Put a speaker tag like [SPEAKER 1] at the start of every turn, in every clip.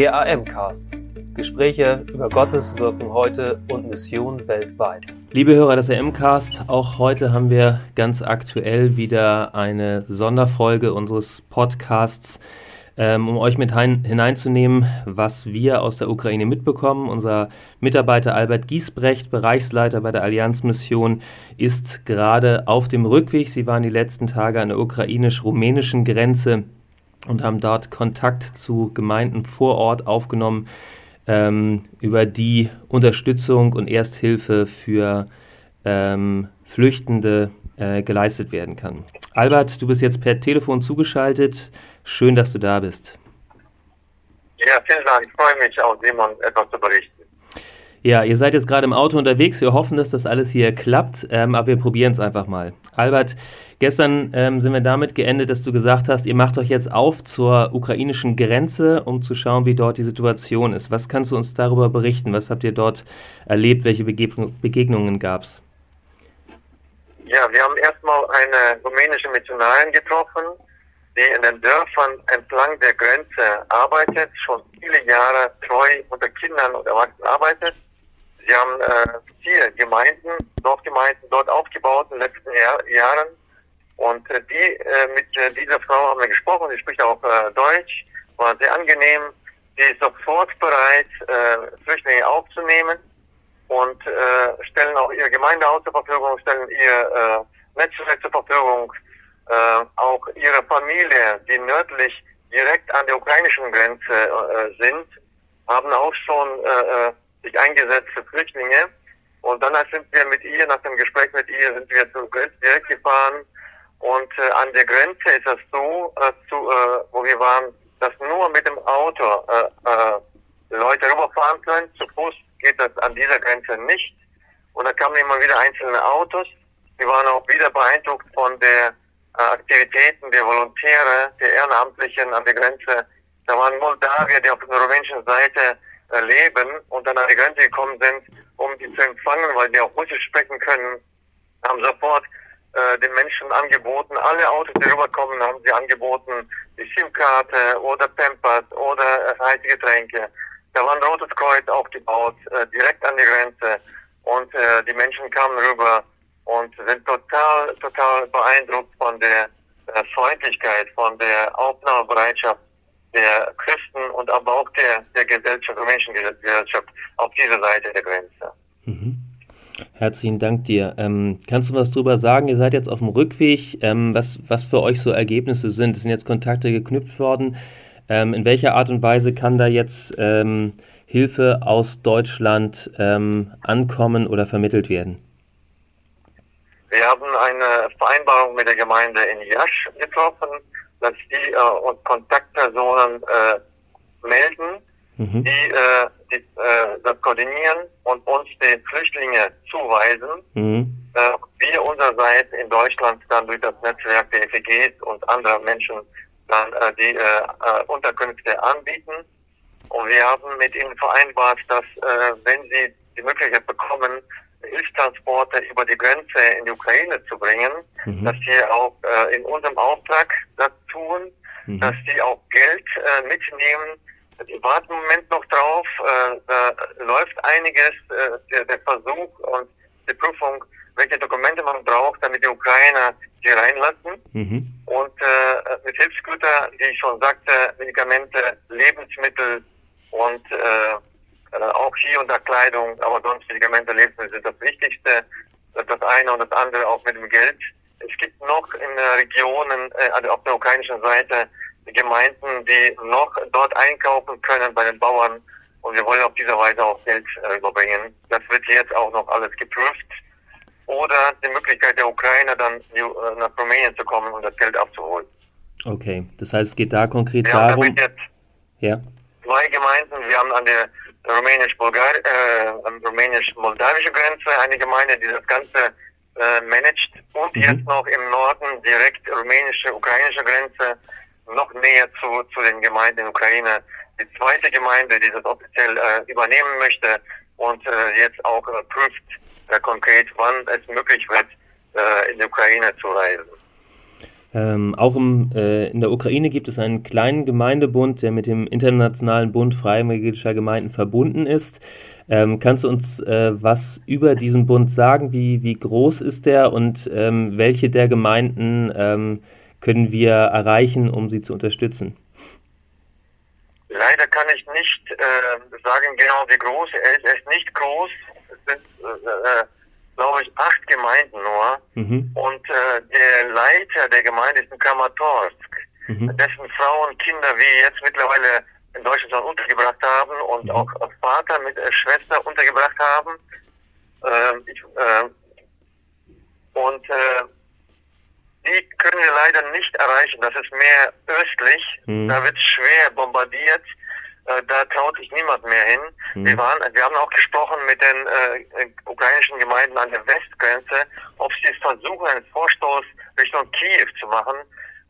[SPEAKER 1] Der AM-Cast. Gespräche über Gottes Wirken heute und Mission weltweit.
[SPEAKER 2] Liebe Hörer des AM-Cast, auch heute haben wir ganz aktuell wieder eine Sonderfolge unseres Podcasts, ähm, um euch mit hineinzunehmen, was wir aus der Ukraine mitbekommen. Unser Mitarbeiter Albert Giesbrecht, Bereichsleiter bei der Allianzmission, ist gerade auf dem Rückweg. Sie waren die letzten Tage an der ukrainisch-rumänischen Grenze und haben dort Kontakt zu Gemeinden vor Ort aufgenommen, ähm, über die Unterstützung und Ersthilfe für ähm, Flüchtende äh, geleistet werden kann. Albert, du bist jetzt per Telefon zugeschaltet. Schön, dass du da bist.
[SPEAKER 3] Ja, vielen Dank. Ich freue mich auch, Simon etwas zu berichten.
[SPEAKER 2] Ja, ihr seid jetzt gerade im Auto unterwegs. Wir hoffen, dass das alles hier klappt, ähm, aber wir probieren es einfach mal. Albert, gestern ähm, sind wir damit geendet, dass du gesagt hast, ihr macht euch jetzt auf zur ukrainischen Grenze, um zu schauen, wie dort die Situation ist. Was kannst du uns darüber berichten? Was habt ihr dort erlebt? Welche Begegnung, Begegnungen gab es?
[SPEAKER 3] Ja, wir haben erstmal eine rumänische Missionarin getroffen, die in den Dörfern entlang der Grenze arbeitet, schon viele Jahre treu unter Kindern und Erwachsenen arbeitet Sie haben äh, vier Gemeinden, Dorfgemeinden dort aufgebaut in den letzten Jahr, Jahren. Und äh, die, äh, mit äh, dieser Frau haben wir gesprochen, sie spricht auch äh, Deutsch, war sehr angenehm. Sie ist sofort bereit, äh, Flüchtlinge aufzunehmen und äh, stellen auch ihre Gemeindehaus zur Verfügung, stellen ihr äh, Netzwerk zur Verfügung, äh, auch ihre Familie, die nördlich direkt an der ukrainischen Grenze äh, sind, haben auch schon äh, äh sich eingesetzt für Flüchtlinge. Und dann sind wir mit ihr, nach dem Gespräch mit ihr, sind wir zur Grenze direkt gefahren. Und äh, an der Grenze ist es so, äh, zu, äh, wo wir waren, dass nur mit dem Auto äh, äh, Leute rüberfahren können. Zu Fuß geht das an dieser Grenze nicht. Und da kamen immer wieder einzelne Autos. Wir waren auch wieder beeindruckt von der äh, Aktivitäten der Volontäre, der Ehrenamtlichen an der Grenze. Da waren Moldawier, die auf der rumänischen Seite leben und dann an die Grenze gekommen sind, um die zu empfangen, weil die auch Russisch sprechen können, haben sofort äh, den Menschen angeboten, alle Autos, die rüberkommen, haben sie angeboten, die SIM-Karte oder Pampers oder äh, heiße Getränke. Da war ein Rotes Kreuz aufgebaut, äh, direkt an die Grenze und äh, die Menschen kamen rüber und sind total, total beeindruckt von der äh, Freundlichkeit, von der Aufnahmebereitschaft der Christen und aber auch der, der Gesellschaft, der Menschengesellschaft auf dieser Seite der Grenze.
[SPEAKER 2] Mhm. Herzlichen Dank dir. Ähm, kannst du was darüber sagen? Ihr seid jetzt auf dem Rückweg. Ähm, was, was für euch so Ergebnisse sind? Es sind jetzt Kontakte geknüpft worden. Ähm, in welcher Art und Weise kann da jetzt ähm, Hilfe aus Deutschland ähm, ankommen oder vermittelt werden?
[SPEAKER 3] Wir haben eine Vereinbarung mit der Gemeinde in Jasch getroffen dass die äh, Kontaktpersonen äh, melden, mhm. die, äh, die äh, das koordinieren und uns die Flüchtlinge zuweisen. Mhm. Äh, wir unsererseits in Deutschland dann durch das Netzwerk der FEGs und anderer Menschen dann äh, die äh, äh, Unterkünfte anbieten. Und wir haben mit ihnen vereinbart, dass äh, wenn sie die Möglichkeit bekommen, Hilfstransporte über die Grenze in die Ukraine zu bringen, mhm. dass wir auch äh, in unserem Auftrag das tun, mhm. dass die auch Geld äh, mitnehmen. Die warten im Moment noch drauf. Äh, da läuft einiges, äh, der, der Versuch und die Prüfung, welche Dokumente man braucht, damit die Ukrainer hier reinlassen. Mhm. Und äh, mit Hilfsgüter, wie ich schon sagte, Medikamente, Lebensmittel und äh, auch hier und da Kleidung, aber sonst Medikamente, Lebensmittel sind das Wichtigste. Das eine und das andere auch mit dem Geld. Es gibt noch in Regionen äh, also auf der ukrainischen Seite Gemeinden, die noch dort einkaufen können bei den Bauern. Und wir wollen auf diese Weise auch Geld äh, überbringen. Das wird jetzt auch noch alles geprüft. Oder die Möglichkeit der Ukrainer dann äh, nach Rumänien zu kommen und das Geld abzuholen.
[SPEAKER 2] Okay, das heißt, es geht da konkret wir darum. Haben jetzt
[SPEAKER 3] ja. Zwei Gemeinden. Wir haben an der rumänisch-moldawische Grenze, eine Gemeinde, die das Ganze äh, managt und mhm. jetzt noch im Norden direkt rumänische, ukrainische Grenze, noch näher zu, zu den Gemeinden in Ukraine. Die zweite Gemeinde, die das offiziell äh, übernehmen möchte und äh, jetzt auch äh, prüft äh, konkret, wann es möglich wird, äh, in die Ukraine zu reisen.
[SPEAKER 2] Ähm, auch im, äh, in der Ukraine gibt es einen kleinen Gemeindebund, der mit dem Internationalen Bund Freievangelischer Gemeinden verbunden ist. Ähm, kannst du uns äh, was über diesen Bund sagen? Wie, wie groß ist der und ähm, welche der Gemeinden ähm, können wir erreichen, um sie zu unterstützen?
[SPEAKER 3] Leider kann ich nicht äh, sagen genau, wie groß er ist. Er ist nicht groß. Es sind äh, äh glaube ich, acht Gemeinden nur. Mhm. Und äh, der Leiter der Gemeinde ist in Kramatorsk, mhm. dessen Frau und Kinder wir jetzt mittlerweile in Deutschland untergebracht haben und mhm. auch Vater mit äh, Schwester untergebracht haben. Ähm, ich, äh, und die können wir leider nicht erreichen. Das ist mehr östlich. Mhm. Da wird schwer bombardiert. Äh, da traut sich niemand mehr hin. Mhm. Wir, waren, wir haben auch gesprochen mit den äh, ukrainischen Gemeinden an der Westgrenze, ob sie versuchen, einen Vorstoß Richtung Kiew zu machen,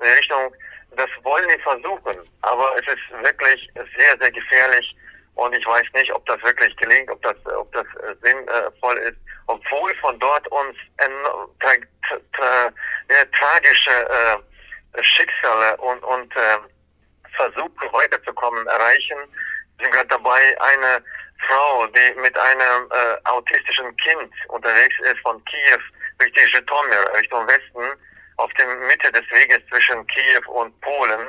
[SPEAKER 3] in Richtung, das wollen sie versuchen, aber es ist wirklich sehr, sehr gefährlich und ich weiß nicht, ob das wirklich gelingt, ob das, ob das äh, sinnvoll ist, obwohl von dort uns tra tra tra tragische äh, Schicksale und, und äh, versuchen weiterzukommen, erreichen. Wir sind gerade dabei, eine Frau, die mit einem äh, autistischen Kind unterwegs ist von Kiew Richtung Żytomir, Richtung Westen, auf der Mitte des Weges zwischen Kiew und Polen.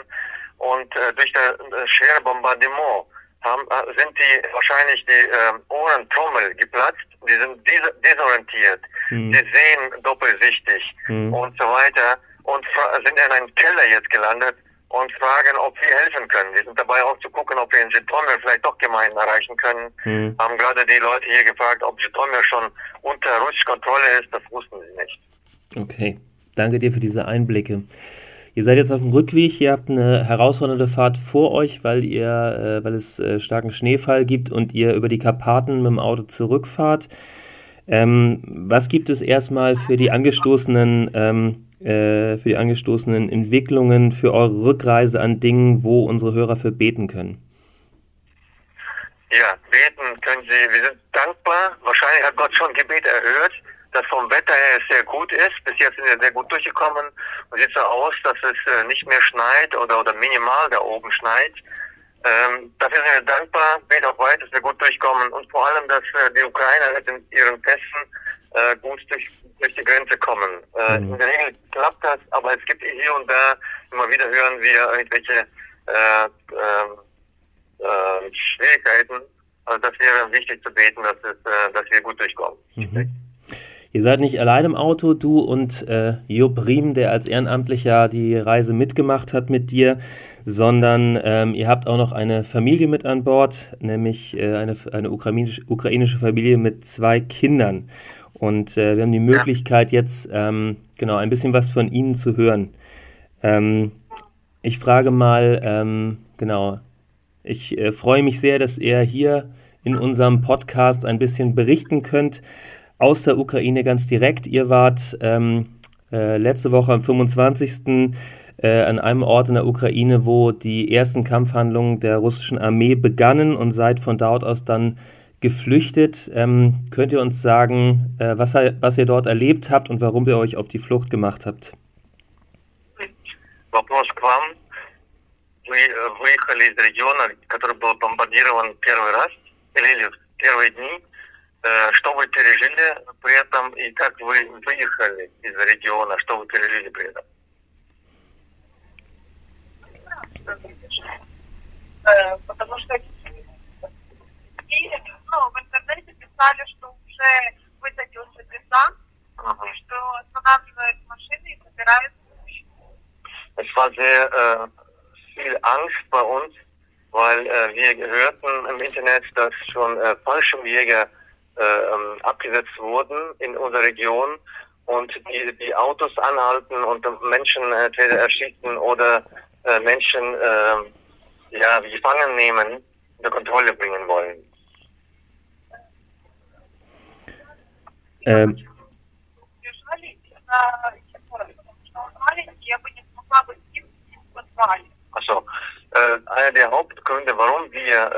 [SPEAKER 3] Und äh, durch das äh, schwere Bombardement haben, äh, sind die wahrscheinlich die äh, Ohrentrommel geplatzt, die sind des desorientiert, mhm. die sehen doppelsichtig mhm. und so weiter und sind in einem Keller jetzt gelandet und fragen, ob wir helfen können. Wir sind dabei auch zu gucken, ob wir in Jitomir vielleicht doch Gemeinden erreichen können. Mhm. Haben gerade die Leute hier gefragt, ob Jitomir schon unter russischer Kontrolle ist. Das wussten sie nicht.
[SPEAKER 2] Okay, danke dir für diese Einblicke. Ihr seid jetzt auf dem Rückweg, ihr habt eine herausfordernde Fahrt vor euch, weil ihr, äh, weil es äh, starken Schneefall gibt und ihr über die Karpaten mit dem Auto zurückfahrt. Ähm, was gibt es erstmal für die angestoßenen ähm, äh, für die angestoßenen Entwicklungen, für eure Rückreise an Dingen, wo unsere Hörer für beten können?
[SPEAKER 3] Ja, beten können Sie. Wir sind dankbar. Wahrscheinlich hat Gott schon Gebet erhört, dass vom Wetter her es sehr gut ist. Bis jetzt sind wir sehr gut durchgekommen. Und sieht so aus, dass es äh, nicht mehr schneit oder, oder minimal da oben schneit. Ähm, dafür sind wir dankbar. Beten auch weiter, dass wir gut durchkommen. Und vor allem, dass äh, die Ukrainer mit ihren Pässen äh, gut durch durch die Grenze kommen. Äh, mhm. In der Regel klappt das, aber es gibt hier und da immer wieder hören wir irgendwelche äh, äh, äh, Schwierigkeiten. Also das wäre wichtig zu beten, dass, es, äh, dass wir gut durchkommen. Mhm.
[SPEAKER 2] Ihr seid nicht allein im Auto, du und äh, Jupp Riem, der als Ehrenamtlicher die Reise mitgemacht hat mit dir, sondern ähm, ihr habt auch noch eine Familie mit an Bord, nämlich äh, eine, eine ukrainische, ukrainische Familie mit zwei Kindern. Und äh, wir haben die Möglichkeit, jetzt ähm, genau ein bisschen was von Ihnen zu hören. Ähm, ich frage mal, ähm, genau, ich äh, freue mich sehr, dass ihr hier in unserem Podcast ein bisschen berichten könnt aus der Ukraine ganz direkt. Ihr wart ähm, äh, letzte Woche am 25. Äh, an einem Ort in der Ukraine, wo die ersten Kampfhandlungen der russischen Armee begannen und seid von dort aus dann geflüchtet. Ähm, könnt ihr uns sagen, äh, was, was ihr dort erlebt habt und warum ihr euch auf die Flucht gemacht habt?
[SPEAKER 3] Вопрос к вам. Вы выехали из региона, который был бомбардирован первый раз, или в первые дни. Что вы пережили при этом и как вы выехали из региона, что вы пережили при этом? War sehr äh, viel Angst bei uns, weil äh, wir hörten im Internet, dass schon äh, Fallschirmjäger äh, ähm, abgesetzt wurden in unserer Region und die, die Autos anhalten und Menschen entweder erschießen oder äh, Menschen äh, ja, gefangen nehmen, unter Kontrolle bringen wollen.
[SPEAKER 2] Ähm,
[SPEAKER 3] also, äh, einer der Hauptgründe, warum wir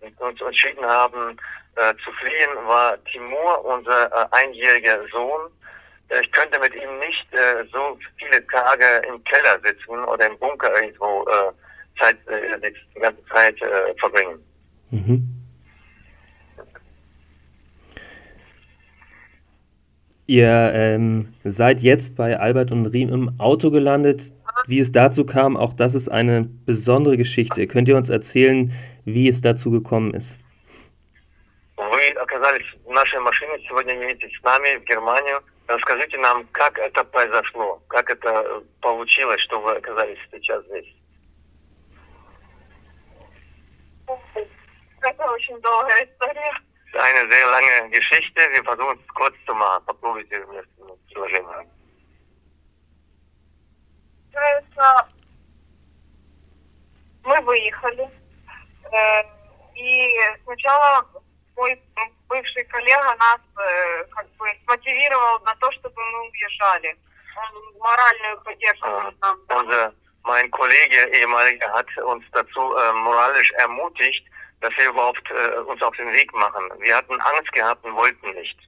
[SPEAKER 3] äh, uns entschieden haben, äh, zu fliehen, war Timur, unser äh, einjähriger Sohn, ich könnte mit ihm nicht äh, so viele Tage im Keller sitzen oder im Bunker irgendwo äh, Zeit, äh, die ganze Zeit äh, verbringen. Mhm.
[SPEAKER 2] Ihr ähm, seid jetzt bei Albert und Riem im Auto gelandet Wie es dazu kam, auch das ist eine besondere Geschichte. Könnt ihr uns erzählen, wie es dazu gekommen ist?
[SPEAKER 3] Вы оказались в нашей машине сегодня вместе с нами в Германию. Расскажите нам, как это произошло, как это получилось, что вы оказались сейчас здесь.
[SPEAKER 4] Это очень долгая история.
[SPEAKER 3] Eine sehr lange Geschichte. Wir versuchen es kurz zu machen. Попробуйте вместе Предложение.
[SPEAKER 4] Мы выехали. Э, и сначала мой бывший коллега нас э, как бы смотивировал на то, чтобы мы уезжали. Он моральную поддержку нам
[SPEAKER 3] Unser, mein Kollege, ehemaliger, hat uns dazu äh, moralisch ermutigt, dass wir überhaupt äh, uns auf den Weg machen. Wir hatten Angst gehabt und wollten nicht.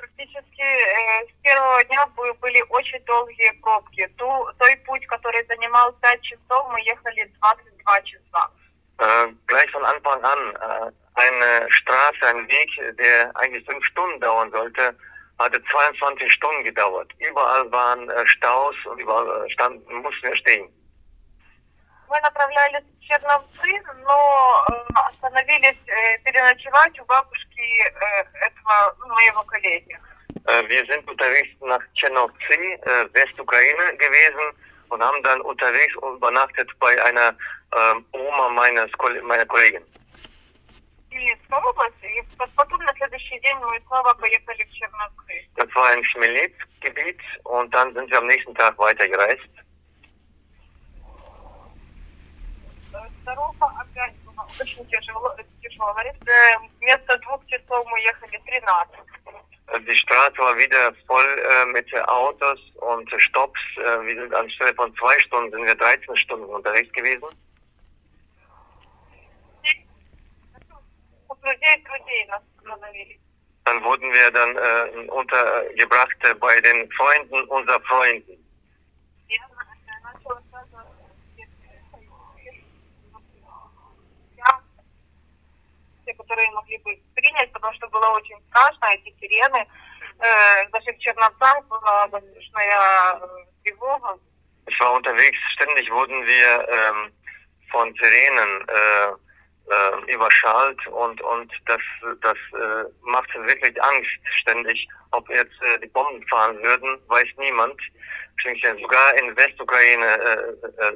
[SPEAKER 4] Практически э, с первого дня были очень долгие пробки. Ту, той путь, который занимал 5 часов, мы ехали 22 часа.
[SPEAKER 3] Äh, gleich von Anfang an äh, eine Straße, ein Weg, der eigentlich fünf Stunden dauern sollte, hatte 22 Stunden gedauert. Überall waren äh, Staus und überall äh, standen, mussten wir stehen.
[SPEAKER 4] Мы направлялись в Черновцы, но э, остановились э, переночевать у бабушки э, этого ну, моего коллеги.
[SPEAKER 3] Äh, wir sind unterwegs nach Черновцы, äh, Westukraine gewesen und haben dann unterwegs übernachtet bei einer äh, Oma meines, meiner Kollegin.
[SPEAKER 4] Хмельницкой области, и потом на следующий день мы снова поехали в Черновцы.
[SPEAKER 3] Das war ein Schmelitz-Gebiet und dann sind wir am nächsten Tag weitergereist.
[SPEAKER 4] была очень тяжело, тяжелая. Вместо двух часов мы ехали 13.
[SPEAKER 3] Die Straße war wieder voll äh, mit Autos und Stopps. Äh, wir sind anstelle von zwei Stunden sind wir 13 Stunden unterwegs gewesen. Dann wurden wir dann äh, untergebracht bei den Freunden unserer Freunden.
[SPEAKER 4] которые могли бы принять, потому что было очень страшно, эти сирены. Э, даже в Черновцах была воздушная тревога.
[SPEAKER 3] Ich war unterwegs, ständig wurden wir ähm, von Sirenen äh, äh, überschallt und, und das, das äh, macht wirklich Angst ständig. Ob jetzt äh, die Bomben fahren würden, weiß niemand. Sogar in Westukraine äh, äh,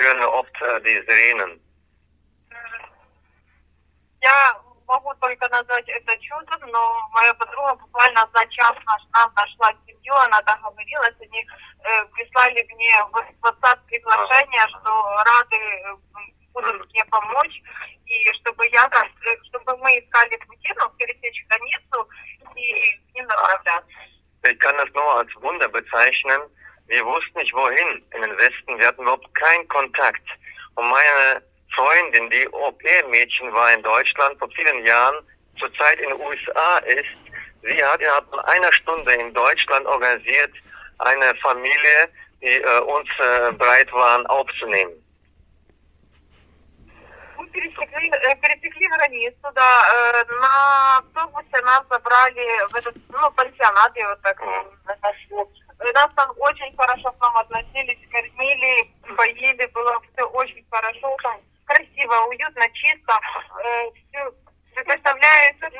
[SPEAKER 3] hören wir oft äh, die Sirenen.
[SPEAKER 4] Я могу только назвать это чудом, но моя подруга буквально за час наш, нам нашла семью, она договорилась, они э, прислали мне в WhatsApp приглашение, что рады будут мне помочь, и чтобы я, чтобы мы искали пути, ну, пересечь границу и ним направляться.
[SPEAKER 3] Ich kann das nur als Wunder bezeichnen. Wir wussten nicht wohin in den Westen. Wir hatten überhaupt keinen Kontakt. Und meine Freundin, die Au-pair-Mädchen war in Deutschland vor vielen Jahren, zurzeit in den USA ist, sie hat innerhalb von einer Stunde in Deutschland organisiert, eine Familie, die äh, uns äh, bereit waren aufzunehmen.
[SPEAKER 4] пересекли, пересекли границу, да, на автобусе нас забрали в этот, ну, пансионат, я вот так нашу. Нас там очень хорошо к нам относились, кормили, поели, было все очень хорошо, там красиво, уютно, чисто. Э, все, вы представляете,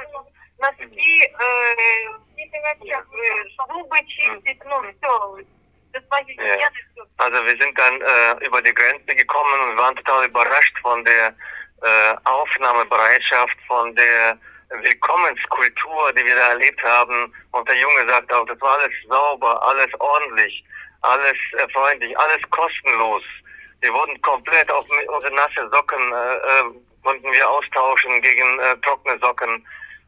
[SPEAKER 4] носки, э, зубы чистить, ну, все.
[SPEAKER 3] Also wir sind dann äh, über die Grenze gekommen und waren total überrascht von der äh, Aufnahmebereitschaft, von der Willkommenskultur, die wir da erlebt haben. Und der Junge sagt auch, das war alles sauber, alles ordentlich, alles äh, freundlich, alles kostenlos. Wir wurden komplett auf unsere nasse Socken, äh, äh, konnten wir austauschen gegen äh, trockene Socken.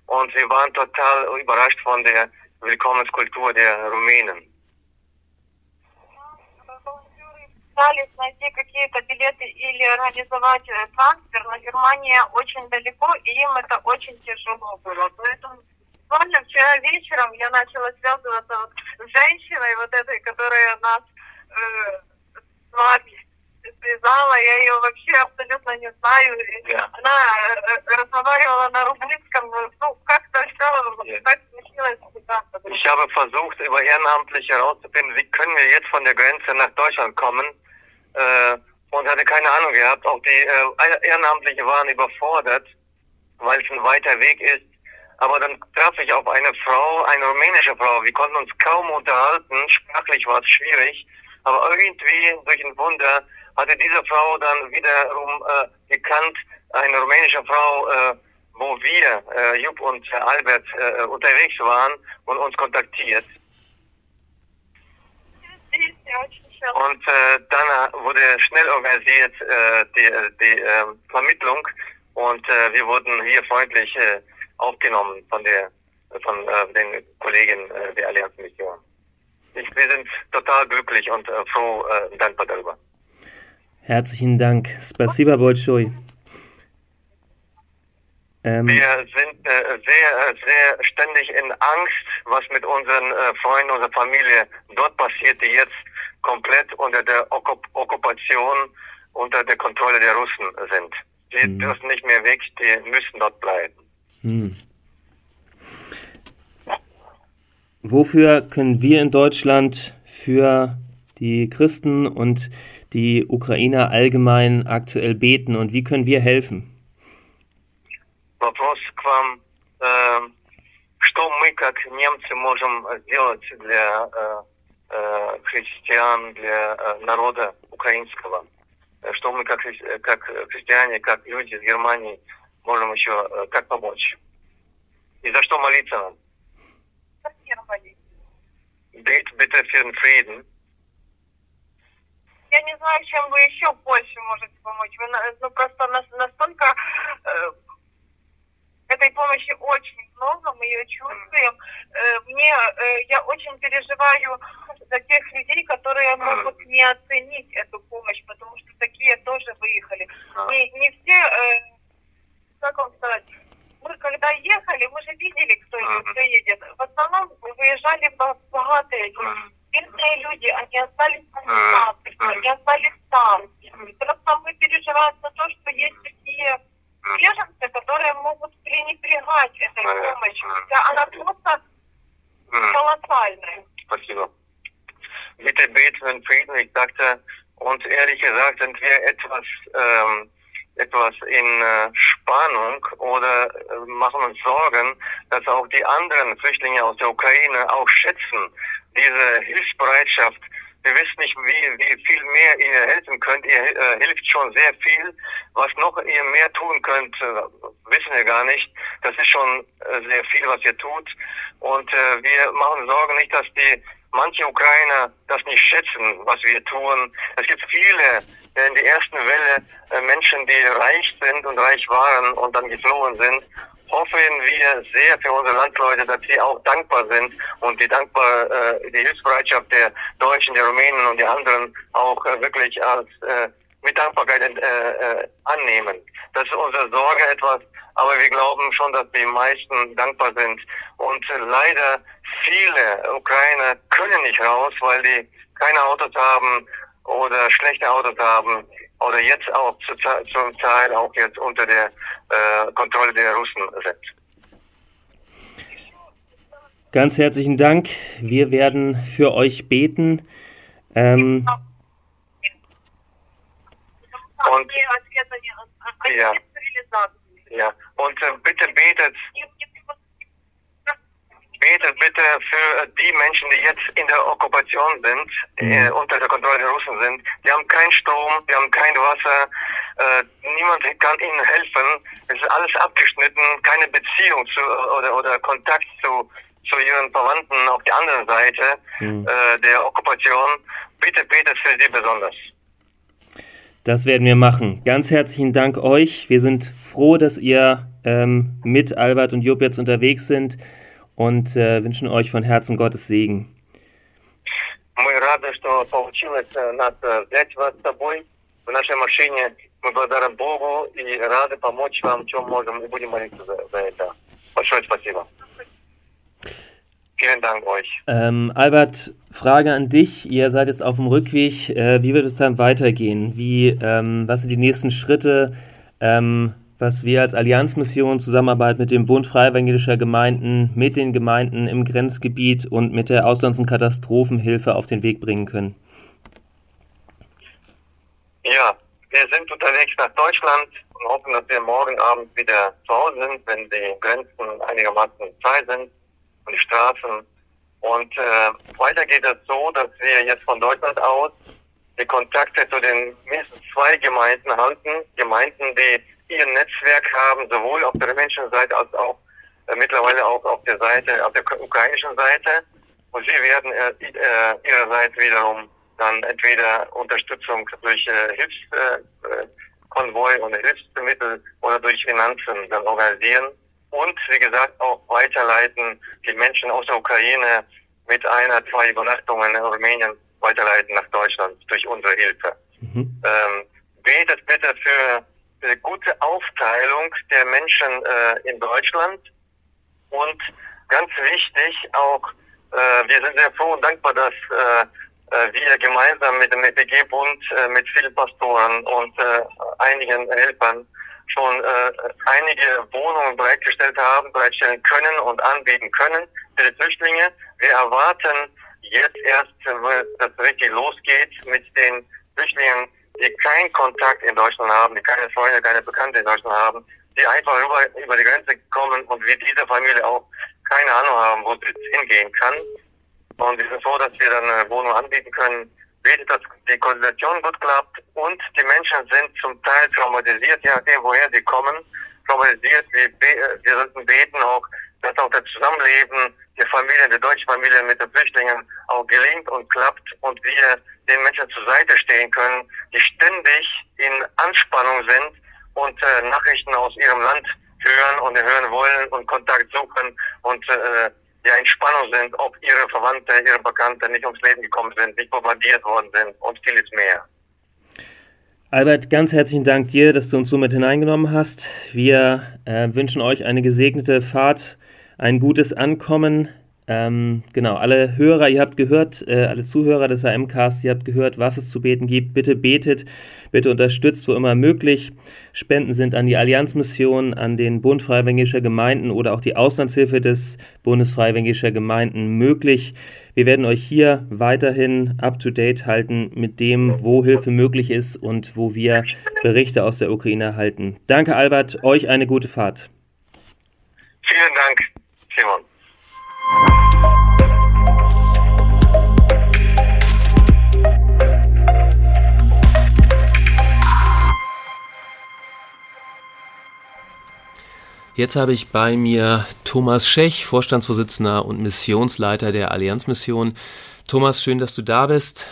[SPEAKER 3] Und wir waren total überrascht von der Willkommenskultur der Rumänen.
[SPEAKER 4] найти какие-то билеты или организовать трансфер, но Германия очень далеко, и им это очень тяжело было. Поэтому буквально вчера вечером я начала связываться вот с женщиной вот этой, которая нас э, с вами связала, я ее вообще абсолютно не знаю. И
[SPEAKER 3] Ja.
[SPEAKER 4] Она э, разговаривала на русском, ну как-то все
[SPEAKER 3] Ja.
[SPEAKER 4] так смешилось. да.
[SPEAKER 3] Ich habe versucht, über Ehrenamtliche herauszufinden, wie können wir jetzt von der Grenze nach Deutschland kommen. Äh, und hatte keine Ahnung gehabt. Auch die äh, Ehrenamtliche waren überfordert, weil es ein weiter Weg ist. Aber dann traf ich auf eine Frau, eine rumänische Frau. Wir konnten uns kaum unterhalten. Sprachlich war es schwierig. Aber irgendwie, durch ein Wunder, hatte diese Frau dann wiederum äh, gekannt, eine rumänische Frau, äh, wo wir, äh, Jupp und Albert, äh, unterwegs waren und uns kontaktiert. Und äh, dann äh, wurde schnell organisiert äh, die, äh, die äh, Vermittlung und äh, wir wurden hier freundlich äh, aufgenommen von der von äh, den Kollegen äh, der Allianz Mission. Ich, wir sind total glücklich und äh, froh äh, und dankbar darüber.
[SPEAKER 2] Herzlichen Dank. Spasiba Bolshoi. Ähm,
[SPEAKER 3] Wir sind äh, sehr, sehr ständig in Angst, was mit unseren äh, Freunden, unserer Familie dort passiert, die jetzt komplett unter der Okkup Okkupation, unter der Kontrolle der Russen sind. Die
[SPEAKER 2] Mhm.
[SPEAKER 3] dürfen nicht mehr weg, die müssen dort bleiben.
[SPEAKER 2] hm. Wofür können wir in Deutschland für die Christen und die Ukrainer allgemein aktuell beten und wie können wir helfen?
[SPEAKER 3] Вопрос к вам. э, что мы, как немцы, можем сделать для э, э, христиан, для э, народа украинского? Э, Что мы, как, э, как христиане, как люди из Германии, можем еще э, как помочь? И за что молиться нам? Bitte für den Frieden.
[SPEAKER 4] Я не знаю, чем вы еще больше можете помочь. Вы, ну, просто нас- настолько э, этой помощи очень много, мы ее чувствуем. Э, мне, э, я очень переживаю за тех людей, которые могут не оценить эту помощь, потому что такие тоже выехали. Не, не все, э, как вам сказать, мы когда ехали, мы же видели, кто, кто едет. В основном выезжали бо- богатые люди. Бедные люди, они остались на местах, они остались там. Просто мы переживаем за то, что есть такие беженцы, которые могут пренебрегать этой
[SPEAKER 3] Мгм.
[SPEAKER 4] помощью. Хотя она просто
[SPEAKER 3] Hm.
[SPEAKER 4] колоссальная.
[SPEAKER 3] Spasibo. Bitte beten für den Frieden. Ich sagte, und ehrlich gesagt sind wir etwas, ähm, etwas in äh, Spannung oder äh, machen uns Sorgen, dass auch die anderen Flüchtlinge aus der Ukraine auch schätzen diese Hilfsbereitschaft. Wir wissen nicht, wie, wie viel mehr ihr helfen könnt. Ihr äh, hilft schon sehr viel. Was noch ihr mehr tun könnt, äh, wissen wir gar nicht. Das ist schon äh, sehr viel, was ihr tut. Und äh, wir machen Sorgen nicht, dass die manche Ukrainer das nicht schätzen, was wir tun. Es gibt viele äh, in der ersten Welle äh, Menschen, die reich sind und reich waren und dann geflohen sind. Hoffen wir sehr für unsere Landsleute, dass sie auch dankbar sind und die dankbar äh, die Hilfsbereitschaft der Deutschen, der Rumänen und der anderen auch äh, wirklich als äh, mit Dankbarkeit äh, äh, annehmen. Das ist unsere Sorge etwas, aber wir glauben schon, dass die meisten dankbar sind. Und leider viele Ukrainer können nicht raus, weil die keine Autos haben oder schlechte Autos haben oder jetzt auch zu, zum Teil auch jetzt unter der äh, Kontrolle der Russen sind.
[SPEAKER 2] Ganz herzlichen Dank. Wir werden für euch beten. Ähm
[SPEAKER 3] und, ja, ja. und äh, bitte betet betet bitte für die Menschen, die jetzt in der Okkupation sind, äh, unter der Kontrolle der Russen sind. Die haben keinen Strom, die haben kein Wasser, äh, niemand kann ihnen helfen. Es ist alles abgeschnitten, keine Beziehung zu oder oder Kontakt zu zu ihren Verwandten auf der anderen Seite
[SPEAKER 2] Mhm.
[SPEAKER 3] äh, der Okkupation. Bitte betet für sie besonders.
[SPEAKER 2] Das werden wir machen. Ganz herzlichen Dank euch. Wir sind froh, dass ihr ähm, mit Albert und Jupp jetzt unterwegs sind und äh, wünschen euch von Herzen Gottes Segen.
[SPEAKER 3] Мы рады, что получилось э, нас э, взять вас с собой в нашей машине. Мы благодарны Богу и рады помочь вам, в чем можем, и будем молиться за, за это. Большое спасибо. Vielen Dank euch.
[SPEAKER 2] Ähm, Albert, Frage an dich. Ihr seid jetzt auf dem Rückweg. Äh, wie wird es dann weitergehen? Wie, ähm, was sind die nächsten Schritte, ähm, was wir als Allianzmission Zusammenarbeit mit dem Bund Freievangelischer Gemeinden, mit den Gemeinden im Grenzgebiet und mit der Auslands- und Katastrophenhilfe auf den Weg bringen können?
[SPEAKER 3] Ja, wir sind unterwegs nach Deutschland und hoffen, dass wir morgen Abend wieder zu Hause sind, wenn die Grenzen einigermaßen frei sind und die Straßen. Und äh, weiter geht es so, dass wir jetzt von Deutschland aus die Kontakte zu den mindestens zwei Gemeinden halten. Gemeinden, die ihr Netzwerk haben, sowohl auf der rumänischen Seite als auch äh, mittlerweile auch auf der Seite, auf der ukrainischen Seite. Und sie werden äh, äh, ihrerseits wiederum dann entweder Unterstützung durch äh, Hilfskonvoi äh, und Hilfsmittel oder durch Finanzen dann organisieren und wie gesagt auch weiterleiten, die Menschen aus der Ukraine mit einer, zwei Übernachtungen in Rumänien weiterleiten nach Deutschland durch unsere Hilfe. Mhm. Ähm, eine gute Aufteilung der Menschen äh, in Deutschland und ganz wichtig auch, äh, wir sind sehr froh und dankbar, dass äh, äh wir gemeinsam mit dem EPG-Bund, äh, mit vielen Pastoren und äh, einigen Helfern schon einige Wohnungen bereitgestellt haben, bereitstellen können und anbieten können für die Flüchtlinge. Wir erwarten jetzt erst, wenn das richtig losgeht mit den Flüchtlingen, die keinen Kontakt in Deutschland haben, die keine Freunde, keine Bekannte in Deutschland haben, die einfach über, über die Grenze kommen und wie diese Familie auch keine Ahnung haben, wo sie hingehen kann. Und wir sind froh, dass wir dann eine Wohnung anbieten können wie dass die Koordination gut klappt und die Menschen sind zum Teil traumatisiert, je nachdem, woher sie kommen, traumatisiert. Wir, wir sollten beten auch, dass auch das Zusammenleben der Familien, der deutschen Familien mit den Flüchtlingen auch gelingt und klappt und wir den Menschen zur Seite stehen können, die ständig in Anspannung sind und äh, Nachrichten aus ihrem Land hören und hören wollen und Kontakt suchen und äh, ja in Spannung sind, ob ihre Verwandte, ihre Bekannte nicht ums Leben gekommen sind, nicht bombardiert worden sind und vieles mehr.
[SPEAKER 2] Albert, ganz herzlichen Dank dir, dass du uns so mit hineingenommen hast. Wir äh, wünschen euch eine gesegnete Fahrt, ein gutes Ankommen ähm, genau, alle Hörer, ihr habt gehört, äh, alle Zuhörer des AM-Cast, ihr habt gehört, was es zu beten gibt. Bitte betet, bitte unterstützt, wo immer möglich. Spenden sind an die Allianzmission, an den Bund Freiwilliger Gemeinden oder auch die Auslandshilfe des Bundes Freiwilliger Gemeinden möglich. Wir werden euch hier weiterhin up-to-date halten mit dem, wo Hilfe möglich ist und wo wir Berichte aus der Ukraine erhalten. Danke, Albert. Euch eine gute Fahrt.
[SPEAKER 3] Vielen Dank, Simon.
[SPEAKER 2] Jetzt habe ich bei mir Thomas Schech, Vorstandsvorsitzender und Missionsleiter der Allianzmission. Thomas, schön, dass du da bist.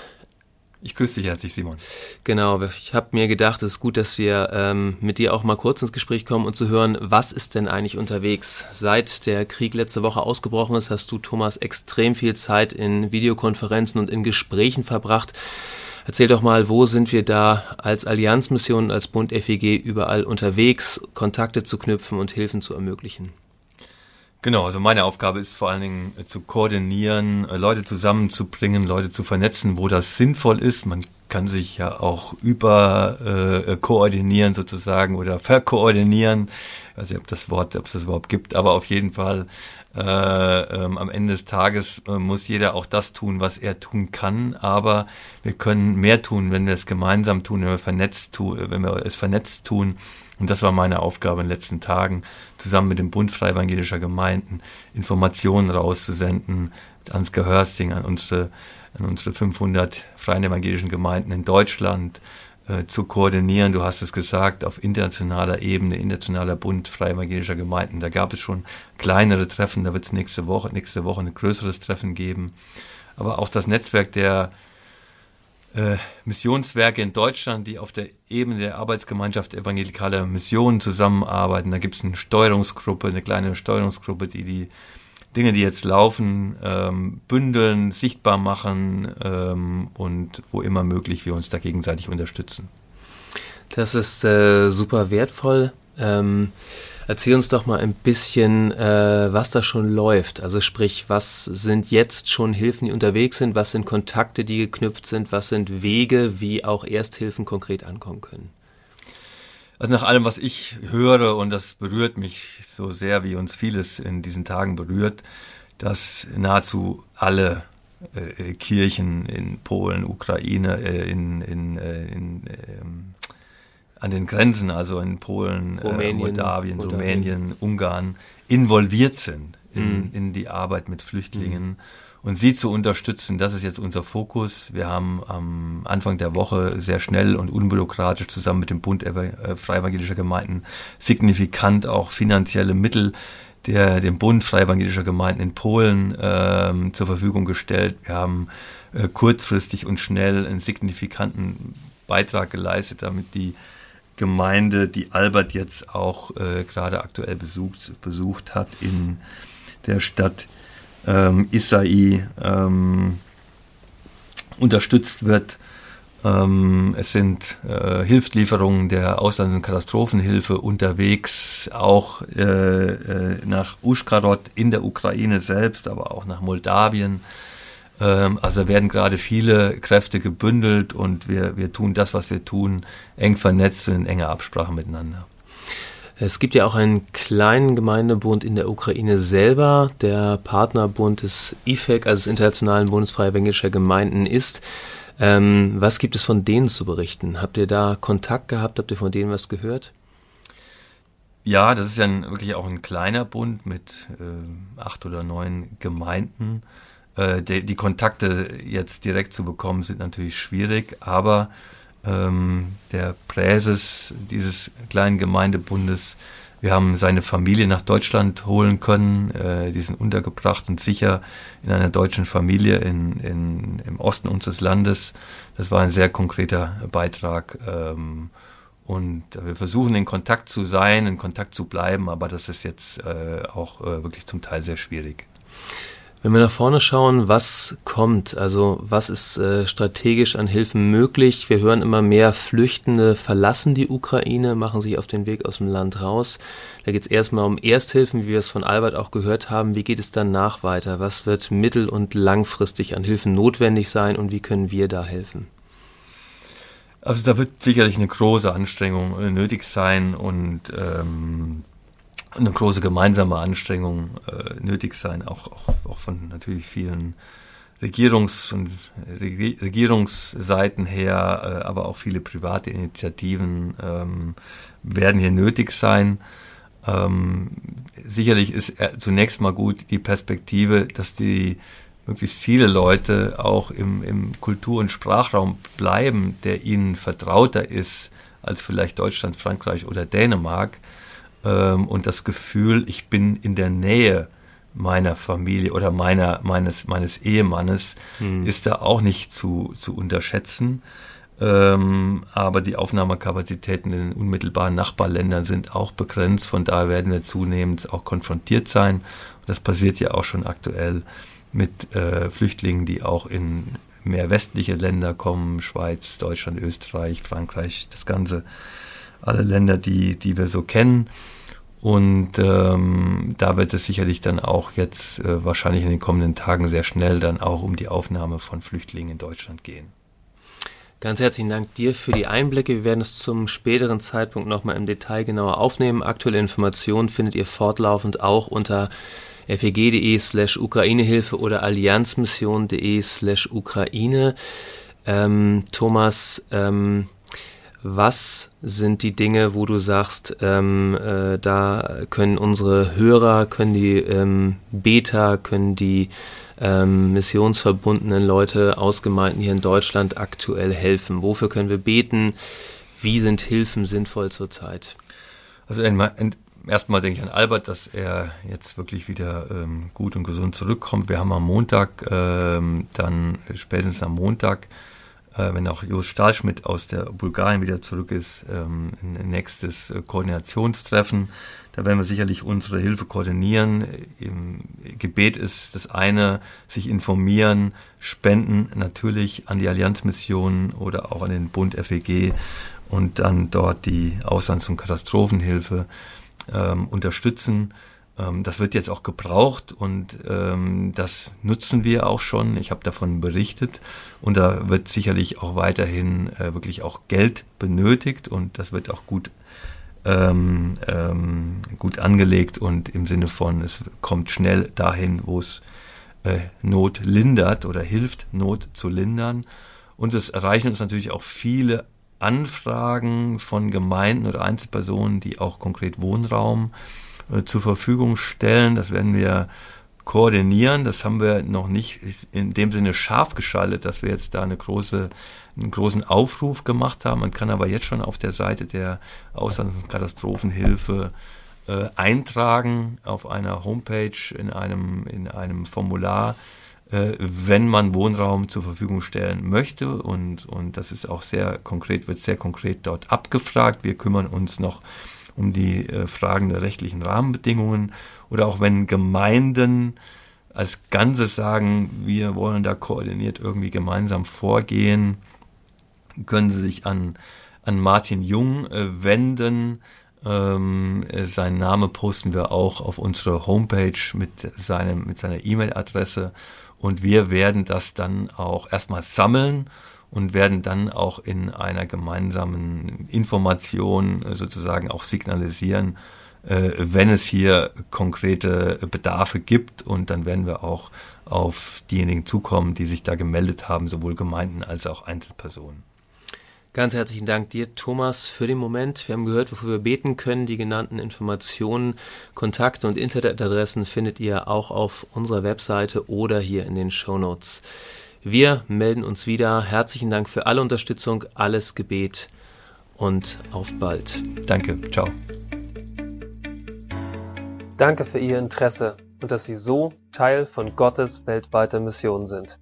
[SPEAKER 5] Ich grüße dich herzlich, Simon.
[SPEAKER 2] Genau, ich habe mir gedacht, es ist gut, dass wir ähm, mit dir auch mal kurz ins Gespräch kommen und zu hören, was ist denn eigentlich unterwegs? Seit der Krieg letzte Woche ausgebrochen ist, hast du, Thomas, extrem viel Zeit in Videokonferenzen und in Gesprächen verbracht. Erzähl doch mal, wo sind wir da als Allianzmission, als Bund FEG überall unterwegs, Kontakte zu knüpfen und Hilfen zu ermöglichen?
[SPEAKER 5] Genau, also meine Aufgabe ist vor allen Dingen äh, zu koordinieren, äh, Leute zusammenzubringen, Leute zu vernetzen, wo das sinnvoll ist. Man kann sich ja auch über äh, koordinieren sozusagen oder verkoordinieren. Ich weiß nicht, ob das Wort, ob es das überhaupt gibt, aber auf jeden Fall äh, ähm, am Ende des Tages äh, muss jeder auch das tun, was er tun kann. Aber wir können mehr tun, wenn wir es gemeinsam tun, wenn wir vernetzt tun, wenn wir es vernetzt tun. Und das war meine Aufgabe in den letzten Tagen, zusammen mit dem Bund Freie Evangelischer Gemeinden Informationen rauszusenden ans Gehörsting, an unsere, an unsere 500 freien evangelischen Gemeinden in Deutschland, äh, zu koordinieren. Du hast es gesagt, auf internationaler Ebene, internationaler Bund freie evangelischer Gemeinden. Da gab es schon kleinere Treffen, da wird es nächste Woche, nächste Woche ein größeres Treffen geben. Aber auch das Netzwerk der äh, Missionswerke in Deutschland, die auf der Ebene der Arbeitsgemeinschaft evangelikaler Missionen zusammenarbeiten. Da gibt es eine Steuerungsgruppe, eine kleine Steuerungsgruppe, die die Dinge, die jetzt laufen, ähm, bündeln, sichtbar machen ähm, und wo immer möglich wir uns da gegenseitig unterstützen.
[SPEAKER 2] Das ist äh, super wertvoll. Ähm, Erzähl uns doch mal ein bisschen, äh, was da schon läuft. Also sprich, was sind jetzt schon Hilfen, die unterwegs sind? Was sind Kontakte, die geknüpft sind? Was sind Wege, wie auch Ersthilfen konkret ankommen können?
[SPEAKER 5] Also nach allem, was ich höre, und das berührt mich so sehr, wie uns vieles in diesen Tagen berührt, dass nahezu alle äh, Kirchen in Polen, Ukraine, äh, in, in, äh, in ähm, an den Grenzen, also in Polen, äh, Rumänien, Moldawien, Moldawien, Rumänien, Ungarn, involviert sind in, mhm. in die Arbeit mit Flüchtlingen. Mhm. Und sie zu unterstützen, das ist jetzt unser Fokus. Wir haben am Anfang der Woche sehr schnell und unbürokratisch zusammen mit dem Bund äh, Freie Evangelischer Gemeinden signifikant auch finanzielle Mittel der dem Bund Freie Evangelischer Gemeinden in Polen ähm, zur Verfügung gestellt. Wir haben äh, kurzfristig und schnell einen signifikanten Beitrag geleistet, damit die Gemeinde, die Albert jetzt auch äh, gerade aktuell besucht, besucht hat in der Stadt ähm, Isai, ähm, unterstützt wird. Ähm, es sind äh, Hilfslieferungen der und Katastrophenhilfe unterwegs, auch äh, äh, nach Uschkarod in der Ukraine selbst, aber auch nach Moldawien. Ähm, also werden gerade viele Kräfte gebündelt und wir, wir tun das, was wir tun, eng vernetzt und in enger Absprache miteinander.
[SPEAKER 2] Es gibt ja auch einen kleinen Gemeindebund in der Ukraine selber. Der Partnerbund des IFEC, also des Internationalen Bundes Evangelischer Gemeinden, ist. Ähm, was gibt es von denen zu berichten? Habt ihr da Kontakt gehabt? Habt ihr von denen was gehört?
[SPEAKER 5] Ja, das ist ja ein, wirklich auch ein kleiner Bund mit äh, acht oder neun Gemeinden. Äh, die, die, Kontakte jetzt direkt zu bekommen, sind natürlich schwierig, aber ähm, der Präses dieses kleinen Gemeindebundes, wir haben seine Familie nach Deutschland holen können. Äh, die sind untergebracht und sicher in einer deutschen Familie in, in, im Osten unseres Landes. Das war ein sehr konkreter Beitrag. Ähm, und wir versuchen in Kontakt zu sein, in Kontakt zu bleiben, aber das ist jetzt äh, auch äh, wirklich zum Teil sehr schwierig.
[SPEAKER 2] Wenn wir nach vorne schauen, was kommt, also was ist äh, strategisch an Hilfen möglich? Wir hören immer mehr Flüchtende verlassen die Ukraine, machen sich auf den Weg aus dem Land raus. Da geht es erstmal um Ersthilfen, wie wir es von Albert auch gehört haben. Wie geht es danach weiter? Was wird mittel- und langfristig an Hilfen notwendig sein und wie können wir da helfen?
[SPEAKER 5] Also da wird sicherlich eine große Anstrengung nötig sein und ähm, eine große gemeinsame Anstrengung äh, nötig sein, auch, auch, auch von natürlich vielen Regierungs- und Regierungsseiten her, äh, aber auch viele private Initiativen ähm, werden hier nötig sein. Ähm, sicherlich ist äh, zunächst mal gut die Perspektive, dass die möglichst viele Leute auch im, im Kultur- und Sprachraum bleiben, der ihnen vertrauter ist als vielleicht Deutschland, Frankreich oder Dänemark ähm, und das Gefühl, ich bin in der Nähe meiner Familie oder meiner, meines, meines Ehemannes, hm. ist da auch nicht zu, zu unterschätzen. Ähm, aber die Aufnahmekapazitäten in den unmittelbaren Nachbarländern sind auch begrenzt. Von daher werden wir zunehmend auch konfrontiert sein. Und das passiert ja auch schon aktuell mit äh, Flüchtlingen, die auch in mehr westliche Länder kommen, Schweiz, Deutschland, Österreich, Frankreich, das Ganze alle Länder, die, die wir so kennen. Und ähm, da wird es sicherlich dann auch jetzt äh, wahrscheinlich in den kommenden Tagen sehr schnell dann auch um die Aufnahme von Flüchtlingen in Deutschland gehen.
[SPEAKER 2] Ganz herzlichen Dank dir für die Einblicke. Wir werden es zum späteren Zeitpunkt nochmal im Detail genauer aufnehmen. Aktuelle Informationen findet ihr fortlaufend auch unter feg.de slash Ukrainehilfe oder allianzmission.de slash Ukraine. Ähm, Thomas, ähm, was sind die Dinge, wo du sagst, ähm, äh, da können unsere Hörer, können die ähm, Beta, können die ähm, missionsverbundenen Leute aus Gemeinden hier in Deutschland aktuell helfen? Wofür können wir beten? Wie sind Hilfen sinnvoll zurzeit?
[SPEAKER 5] Also erstmal denke ich an Albert, dass er jetzt wirklich wieder ähm, gut und gesund zurückkommt. Wir haben am Montag, ähm, dann spätestens am Montag, wenn auch Jos Stahlschmidt aus der Bulgarien wieder zurück ist, ähm, ein nächstes äh, Koordinationstreffen. Da werden wir sicherlich unsere Hilfe koordinieren. Im Gebet ist das eine, sich informieren, spenden natürlich an die Allianzmission oder auch an den Bund FEG und dann dort die Auslands- und Katastrophenhilfe ähm, unterstützen. Ähm, das wird jetzt auch gebraucht und ähm, das nutzen wir auch schon. Ich habe davon berichtet und da wird sicherlich auch weiterhin äh, wirklich auch Geld benötigt und das wird auch gut ähm, ähm, gut angelegt und im Sinne von, es kommt schnell dahin, wo es äh, Not lindert oder hilft, Not zu lindern. Und es erreichen uns natürlich auch viele Anfragen von Gemeinden oder Einzelpersonen, die auch konkret Wohnraum äh, zur Verfügung stellen. Das werden wir koordinieren. Das haben wir noch nicht in dem Sinne scharf geschaltet, dass wir jetzt da eine große, einen großen Aufruf gemacht haben. Man kann aber jetzt schon auf der Seite der Auslands- und Katastrophenhilfe äh, eintragen auf einer Homepage in einem, in einem Formular, äh, wenn man Wohnraum zur Verfügung stellen möchte. Und, und das ist auch sehr konkret, wird sehr konkret dort abgefragt. Wir kümmern uns noch um die äh, Fragen der rechtlichen Rahmenbedingungen oder auch wenn Gemeinden als Ganzes sagen, wir wollen da koordiniert irgendwie gemeinsam vorgehen, können sie sich an, an Martin Jung äh, wenden. Ähm, äh, Name posten wir auch auf unsere Homepage mit seinem, mit seiner E-Mail-Adresse und wir werden das dann auch erstmal sammeln und werden dann auch in einer gemeinsamen Information äh, sozusagen auch signalisieren, äh, wenn es hier konkrete Bedarfe gibt und dann werden wir auch auf diejenigen zukommen, die sich da gemeldet haben, sowohl Gemeinden als auch Einzelpersonen.
[SPEAKER 2] Ganz herzlichen Dank dir, Thomas, für den Moment. Wir haben gehört, wofür wir beten können. Die genannten Informationen, Kontakte und Internetadressen findet ihr auch auf unserer Webseite oder hier in den Show Notes. Wir melden uns wieder. Herzlichen Dank für alle Unterstützung, alles Gebet und auf bald.
[SPEAKER 5] Danke, ciao.
[SPEAKER 1] Danke für Ihr Interesse und dass Sie so Teil von Gottes weltweiter Mission sind.